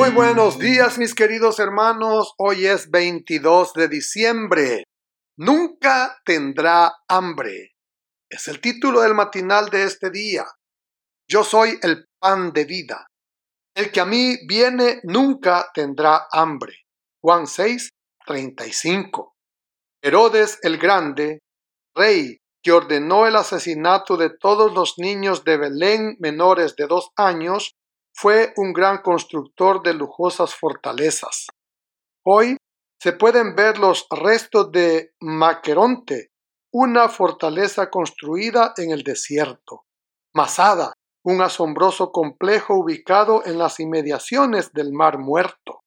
Muy buenos días mis queridos hermanos, hoy es 22 de diciembre. Nunca tendrá hambre. Es el título del matinal de este día. Yo soy el pan de vida. El que a mí viene nunca tendrá hambre. Juan 6, 35. Herodes el Grande, rey que ordenó el asesinato de todos los niños de Belén menores de dos años, fue un gran constructor de lujosas fortalezas. Hoy se pueden ver los restos de Maqueronte, una fortaleza construida en el desierto. Masada, un asombroso complejo ubicado en las inmediaciones del Mar Muerto.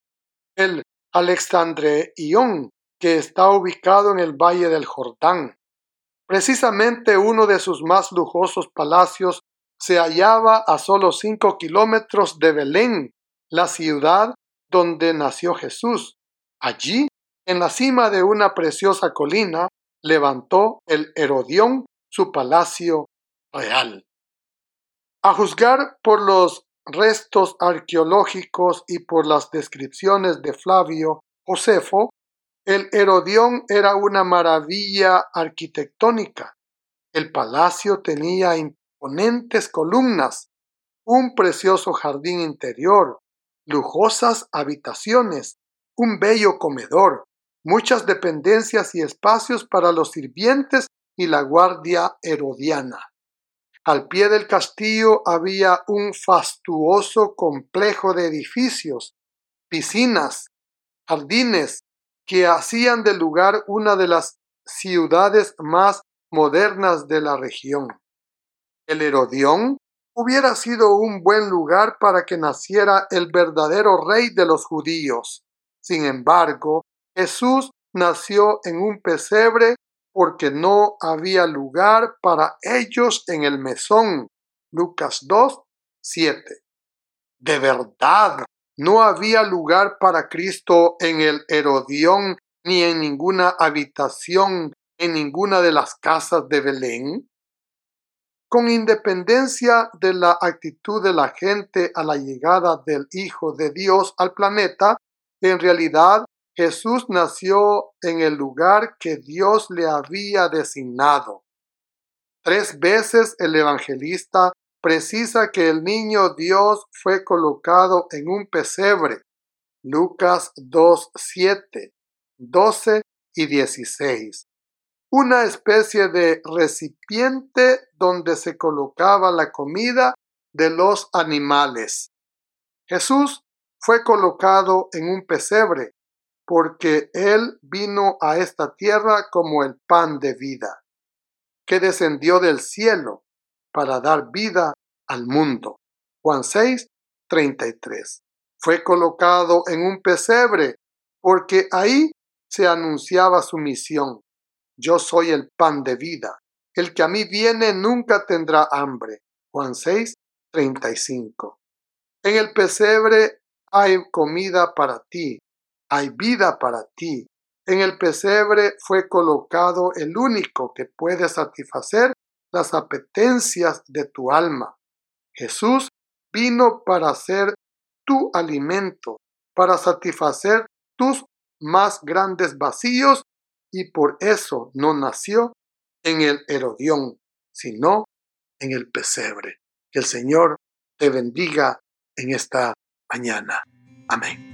El Alexandreion, que está ubicado en el Valle del Jordán. Precisamente uno de sus más lujosos palacios se hallaba a solo cinco kilómetros de Belén, la ciudad donde nació Jesús. Allí, en la cima de una preciosa colina, levantó el Herodión su palacio real. A juzgar por los restos arqueológicos y por las descripciones de Flavio Josefo, el Herodión era una maravilla arquitectónica. El palacio tenía imponentes columnas, un precioso jardín interior, lujosas habitaciones, un bello comedor, muchas dependencias y espacios para los sirvientes y la guardia herodiana. Al pie del castillo había un fastuoso complejo de edificios, piscinas, jardines, que hacían del lugar una de las ciudades más modernas de la región. El Herodión hubiera sido un buen lugar para que naciera el verdadero rey de los judíos. Sin embargo, Jesús nació en un pesebre porque no había lugar para ellos en el mesón. Lucas 2, 7. De verdad, no había lugar para Cristo en el Herodión ni en ninguna habitación en ninguna de las casas de Belén. Con independencia de la actitud de la gente a la llegada del Hijo de Dios al planeta, en realidad Jesús nació en el lugar que Dios le había designado. Tres veces el evangelista precisa que el niño Dios fue colocado en un pesebre. Lucas 2, 7, 12 y 16 una especie de recipiente donde se colocaba la comida de los animales. Jesús fue colocado en un pesebre porque Él vino a esta tierra como el pan de vida, que descendió del cielo para dar vida al mundo. Juan 6, 33. Fue colocado en un pesebre porque ahí se anunciaba su misión yo soy el pan de vida. El que a mí viene nunca tendrá hambre. Juan 6, 35. En el pesebre hay comida para ti, hay vida para ti. En el pesebre fue colocado el único que puede satisfacer las apetencias de tu alma. Jesús vino para ser tu alimento, para satisfacer tus más grandes vacíos y por eso no nació en el Herodión, sino en el pesebre. Que el Señor te bendiga en esta mañana. Amén.